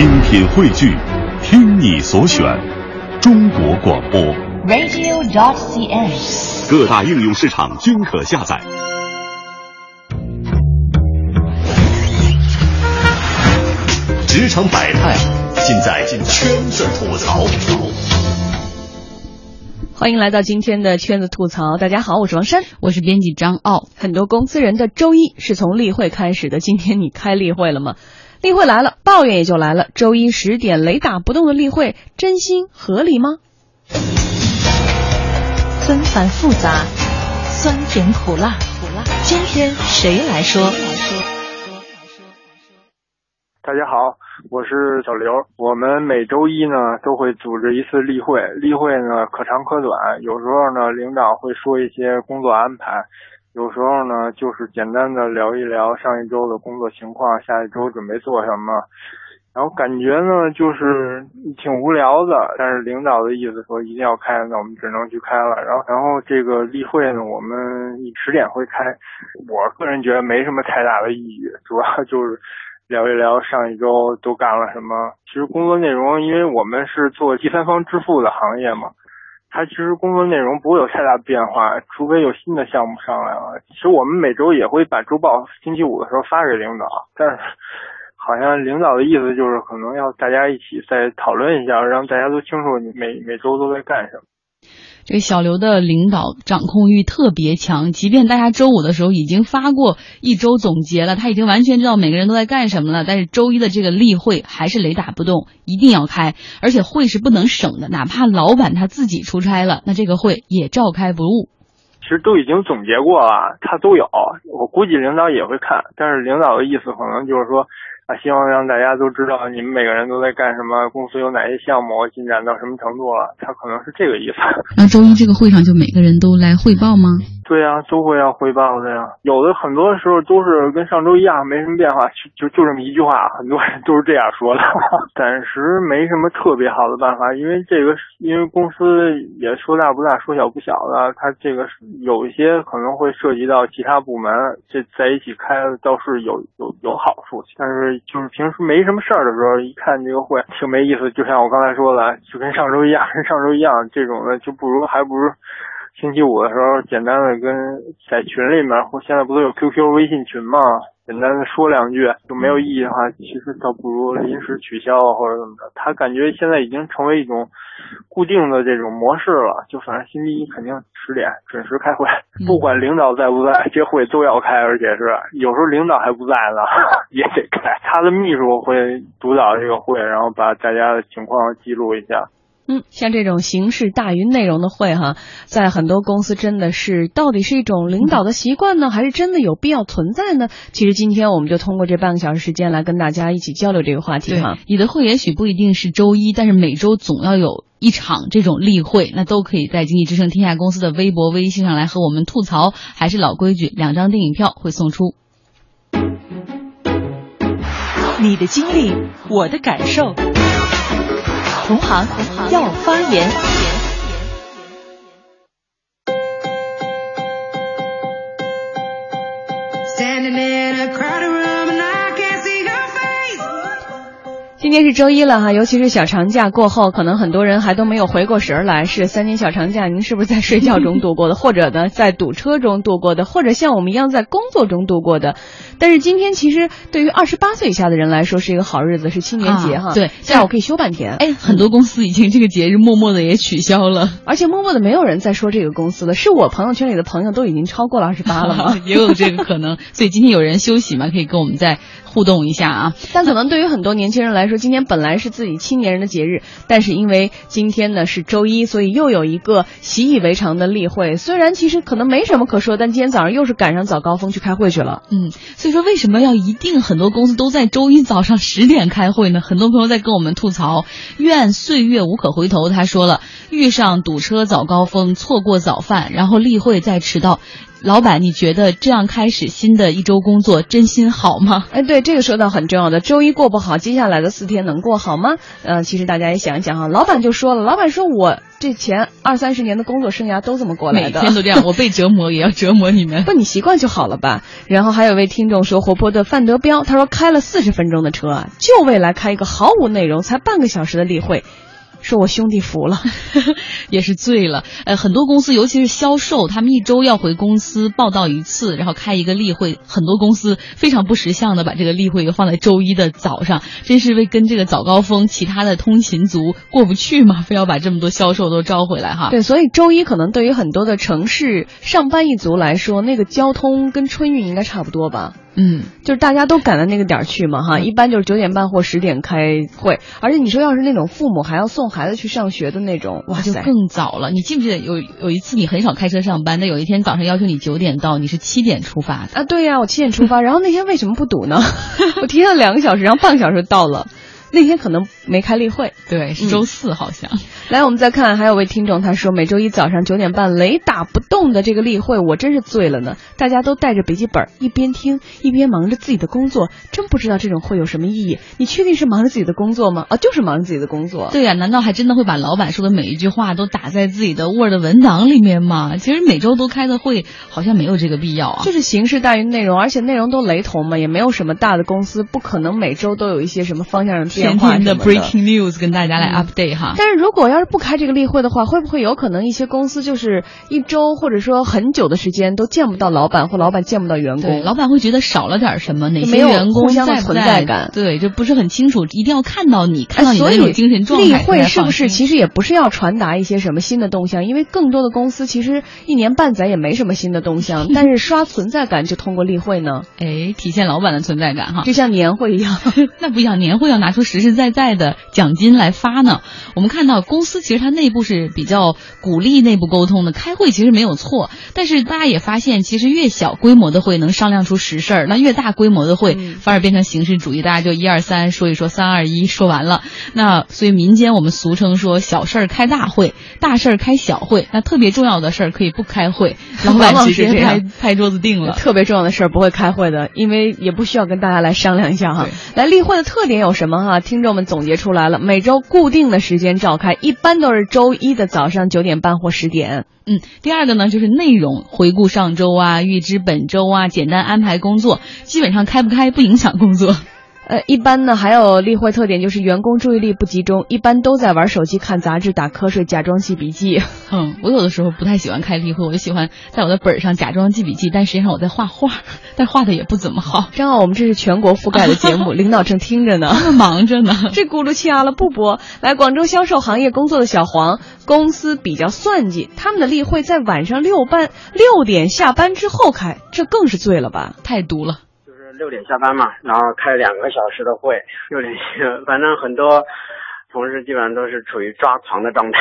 精品汇聚，听你所选，中国广播。radio.dot.cn，。各大应用市场均可下载。职场百态，尽在圈子吐槽。欢迎来到今天的圈子吐槽。大家好，我是王珊，我是编辑张傲。很多公司人的周一是从例会开始的。今天你开例会了吗？例会来了，抱怨也就来了。周一十点雷打不动的例会，真心合理吗？纷繁复杂，酸甜苦辣，今天谁来说？大家好，我是小刘。我们每周一呢都会组织一次例会，例会呢可长可短，有时候呢领导会说一些工作安排，有时候呢就是简单的聊一聊上一周的工作情况，下一周准备做什么。然后感觉呢就是挺无聊的，但是领导的意思说一定要开，那我们只能去开了。然后然后这个例会呢，我们十点会开，我个人觉得没什么太大的意义，主要 就是。聊一聊上一周都干了什么。其实工作内容，因为我们是做第三方支付的行业嘛，它其实工作内容不会有太大变化，除非有新的项目上来了。其实我们每周也会把周报星期五的时候发给领导，但是好像领导的意思就是可能要大家一起再讨论一下，让大家都清楚你每每周都在干什么。这个小刘的领导掌控欲特别强，即便大家周五的时候已经发过一周总结了，他已经完全知道每个人都在干什么了，但是周一的这个例会还是雷打不动，一定要开，而且会是不能省的，哪怕老板他自己出差了，那这个会也照开不误。其实都已经总结过了，他都有，我估计领导也会看，但是领导的意思可能就是说。啊，希望让大家都知道你们每个人都在干什么，公司有哪些项目进展到什么程度了，他可能是这个意思。那周一这个会上就每个人都来汇报吗？对呀、啊，都会要汇报的呀。有的很多时候都是跟上周一样，没什么变化，就就这么一句话，很多人都是这样说的。暂时没什么特别好的办法，因为这个，因为公司也说大不大，说小不小的，它这个有一些可能会涉及到其他部门，这在一起开倒是有有有好处，但是。就是平时没什么事儿的时候，一看这个会挺没意思。就像我刚才说的，就跟上周一样，跟上周一样，这种的就不如还不如星期五的时候简单的跟在群里面，或现在不都有 QQ、微信群嘛，简单的说两句就没有意义的话，其实倒不如临时取消或者怎么着。他感觉现在已经成为一种固定的这种模式了，就反正星期一肯定十点准时开会，不管领导在不在，这会都要开，而且是有时候领导还不在呢，也得开。他的秘书会主导这个会，然后把大家的情况记录一下。嗯，像这种形式大于内容的会哈，在很多公司真的是到底是一种领导的习惯呢，还是真的有必要存在呢？其实今天我们就通过这半个小时时间来跟大家一起交流这个话题哈。你的会也许不一定是周一，但是每周总要有一场这种例会，那都可以在经济之声天下公司的微博、微信上来和我们吐槽。还是老规矩，两张电影票会送出。你的经历，我的感受。同行要发言。今天是周一了哈，尤其是小长假过后，可能很多人还都没有回过神来。是三天小长假，您是不是在睡觉中度过的，或者呢在堵车中度过的，或者像我们一样在工作中度过的？但是今天其实对于二十八岁以下的人来说是一个好日子，是青年节哈、啊。对，下午可以休半天。哎，很多公司已经这个节日默默的也取消了，而且默默的没有人在说这个公司了。是我朋友圈里的朋友都已经超过了二十八了吗？也有这个可能。所以今天有人休息嘛，可以跟我们再互动一下啊。但可能对于很多年轻人来说，今天本来是自己青年人的节日，但是因为今天呢是周一，所以又有一个习以为常的例会。虽然其实可能没什么可说，但今天早上又是赶上早高峰去开会去了。嗯，所以说为什么要一定很多公司都在周一早上十点开会呢？很多朋友在跟我们吐槽，愿岁月无可回头。他说了，遇上堵车早高峰，错过早饭，然后例会再迟到。老板，你觉得这样开始新的一周工作真心好吗？哎，对，这个说到很重要的，周一过不好，接下来的四天能过好吗？呃，其实大家也想一想哈，老板就说了，老板说我这前二三十年的工作生涯都这么过来的，每天都这样，我被折磨也要折磨你们。不，你习惯就好了吧。然后还有位听众说，活泼的范德彪，他说开了四十分钟的车啊，就为来开一个毫无内容、才半个小时的例会。说我兄弟服了，也是醉了。呃，很多公司，尤其是销售，他们一周要回公司报道一次，然后开一个例会。很多公司非常不识相的把这个例会放在周一的早上，真是为跟这个早高峰其他的通勤族过不去嘛，非要把这么多销售都招回来哈。对，所以周一可能对于很多的城市上班一族来说，那个交通跟春运应该差不多吧。嗯，就是大家都赶到那个点儿去嘛，哈，一般就是九点半或十点开会，而且你说要是那种父母还要送孩子去上学的那种，哇就更早了。你记不记得有有一次你很少开车上班，但有一天早上要求你九点到，你是七点出发的啊？对呀，我七点出发，然后那天为什么不堵呢？我提前了两个小时，然后半个小时到了。那天可能没开例会，对，是周四好像。来，我们再看，还有位听众他说，每周一早上九点半雷打不动的这个例会，我真是醉了呢。大家都带着笔记本，一边听一边忙着自己的工作，真不知道这种会有什么意义。你确定是忙着自己的工作吗？啊，就是忙着自己的工作。对呀，难道还真的会把老板说的每一句话都打在自己的 Word 文档里面吗？其实每周都开的会，好像没有这个必要啊。就是形式大于内容，而且内容都雷同嘛，也没有什么大的公司不可能每周都有一些什么方向上。天天的 breaking news 跟大家来 update 哈，但是如果要是不开这个例会的话，会不会有可能一些公司就是一周或者说很久的时间都见不到老板，或老板见不到员工？老板会觉得少了点什么？哪些员工在存在感？对，就不是很清楚，一定要看到你，看到你的那种精神状态。例会是不是其实也不是要传达一些什么新的动向？因为更多的公司其实一年半载也没什么新的动向，但是刷存在感就通过例会呢？哎，体现老板的存在感哈，就像年会一样，那不一样，年会要拿出实实在在的。奖金来发呢？我们看到公司其实它内部是比较鼓励内部沟通的，开会其实没有错。但是大家也发现，其实越小规模的会能商量出实事儿，那越大规模的会反而变成形式主义，大家就一二三说一说，三二一说完了。那所以民间我们俗称说小事儿开大会，大事儿开小会。那特别重要的事儿可以不开会，老 板直接拍拍桌子定了。特别重要的事儿不会开会的，因为也不需要跟大家来商量一下哈。来例会的特点有什么哈？听众们总结。出来了，每周固定的时间召开，一般都是周一的早上九点半或十点。嗯，第二个呢就是内容回顾上周啊，预知本周啊，简单安排工作，基本上开不开不影响工作。呃，一般呢还有例会特点就是员工注意力不集中，一般都在玩手机、看杂志、打瞌睡、假装记笔记。嗯，我有的时候不太喜欢开例会，我就喜欢在我的本上假装记笔记，但实际上我在画画，但画的也不怎么好。正好我们这是全国覆盖的节目，领导正听着呢，忙着呢。这咕噜掐了不播。来，广州销售行业工作的小黄，公司比较算计，他们的例会在晚上六班六点下班之后开，这更是醉了吧？太毒了。六点下班嘛，然后开两个小时的会，六点，反正很多同事基本上都是处于抓狂的状态。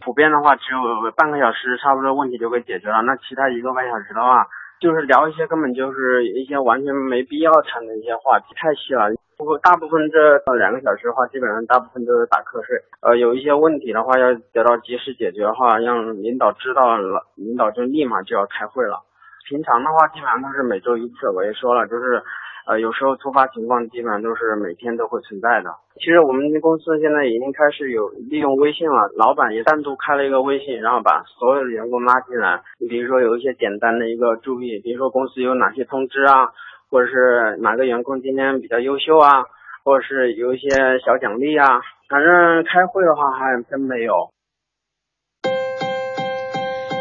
普遍的话，只有半个小时，差不多问题就会解决了。那其他一个半小时的话，就是聊一些根本就是一些完全没必要谈的一些话题，太细了。不过大部分这两个小时的话，基本上大部分都是打瞌睡。呃，有一些问题的话要得到及时解决的话，让领导知道了，领导就立马就要开会了。平常的话，基本上都是每周一次。我也说了，就是，呃，有时候突发情况，基本上都是每天都会存在的。其实我们公司现在已经开始有利用微信了，老板也单独开了一个微信，然后把所有的员工拉进来。你比如说有一些简单的一个注意，比如说公司有哪些通知啊，或者是哪个员工今天比较优秀啊，或者是有一些小奖励啊。反正开会的话还真没有。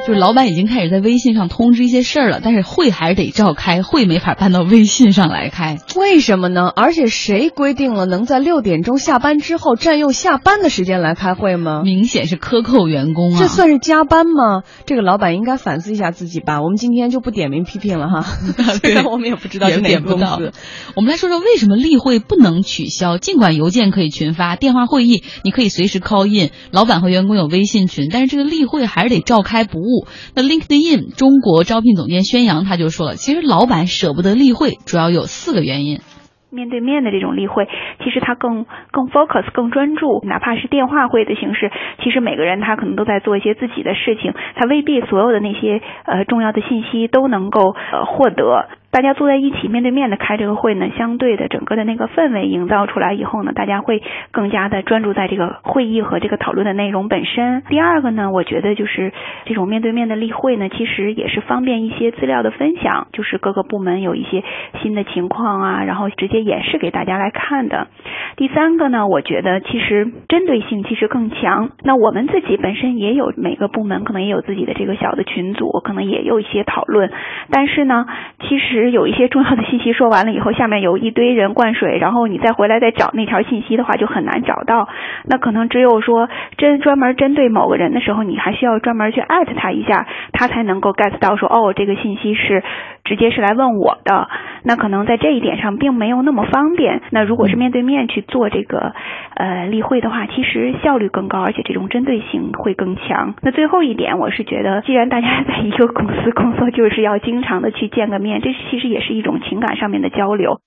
就是老板已经开始在微信上通知一些事儿了，但是会还是得召开，会没法搬到微信上来开。为什么呢？而且谁规定了能在六点钟下班之后占用下班的时间来开会吗？明显是克扣员工啊！这算是加班吗？这个老板应该反思一下自己吧。我们今天就不点名批评了哈，虽然我们也不知道是哪个公司。我们来说说为什么例会不能取消？尽管邮件可以群发，电话会议你可以随时 call in，老板和员工有微信群，但是这个例会还是得召开不误。那 LinkedIn 中国招聘总监宣扬他就说了，其实老板舍不得例会，主要有四个原因。面对面的这种例会，其实他更更 focus 更专注，哪怕是电话会的形式，其实每个人他可能都在做一些自己的事情，他未必所有的那些呃重要的信息都能够呃获得。大家坐在一起面对面的开这个会呢，相对的整个的那个氛围营造出来以后呢，大家会更加的专注在这个会议和这个讨论的内容本身。第二个呢，我觉得就是这种面对面的例会呢，其实也是方便一些资料的分享，就是各个部门有一些新的情况啊，然后直接演示给大家来看的。第三个呢，我觉得其实针对性其实更强。那我们自己本身也有每个部门可能也有自己的这个小的群组，可能也有一些讨论，但是呢，其实。有一些重要的信息说完了以后，下面有一堆人灌水，然后你再回来再找那条信息的话，就很难找到。那可能只有说针专门针对某个人的时候，你还需要专门去艾特他一下，他才能够 get 到说哦，这个信息是直接是来问我的。那可能在这一点上并没有那么方便。那如果是面对面去做这个呃例会的话，其实效率更高，而且这种针对性会更强。那最后一点，我是觉得，既然大家在一个公司工作，就是要经常的去见个面，这其实也是一种情感上面的交流。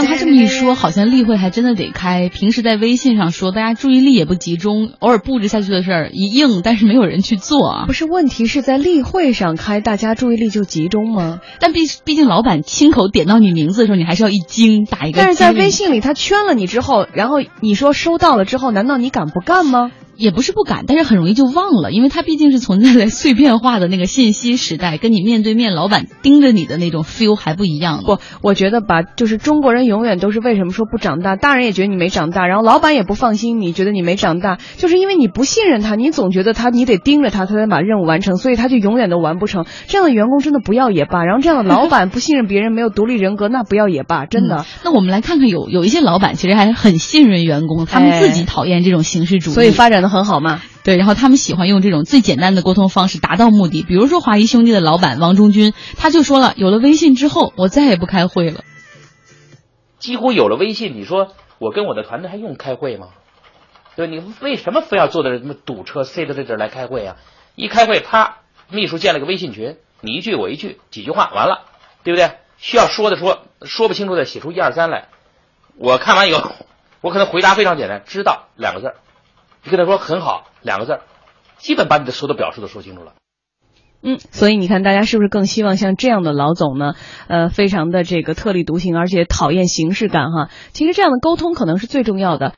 像他这么一说，好像例会还真的得开。平时在微信上说，大家注意力也不集中，偶尔布置下去的事儿一应，但是没有人去做啊。不是问题是在例会上开，大家注意力就集中吗？但毕毕竟老板亲口点到你名字的时候，你还是要一惊，打一个。但是在微信里他圈了你之后，然后你说收到了之后，难道你敢不干吗？也不是不敢，但是很容易就忘了，因为它毕竟是存在在碎片化的那个信息时代，跟你面对面老板盯着你的那种 feel 还不一样。不，我觉得吧，就是中国人永远都是为什么说不长大，大人也觉得你没长大，然后老板也不放心，你觉得你没长大，就是因为你不信任他，你总觉得他你得盯着他，他才把任务完成，所以他就永远都完不成。这样的员工真的不要也罢，然后这样的老板不信任别人，没有独立人格，那不要也罢，真的。那我们来看看，有有一些老板其实还很信任员工，他们自己讨厌这种形式主义，所以发展的很好嘛。对，然后他们喜欢用这种最简单的沟通方式达到目的。比如说华谊兄弟的老板王中军，他就说了，有了微信之后，我再也不开会了。几乎有了微信，你说我跟我的团队还用开会吗？对，你为什么非要坐在这什么堵车塞到这这来开会啊？一开会，啪，秘书建了个微信群，你一句我一句，几句话完了，对不对？需要说的说，说不清楚的写出一二三来。我看完以后，我可能回答非常简单，知道两个字儿。你跟他说很好两个字儿，基本把你的所有的表述都说清楚了。嗯，所以你看，大家是不是更希望像这样的老总呢？呃，非常的这个特立独行，而且讨厌形式感哈。其实这样的沟通可能是最重要的。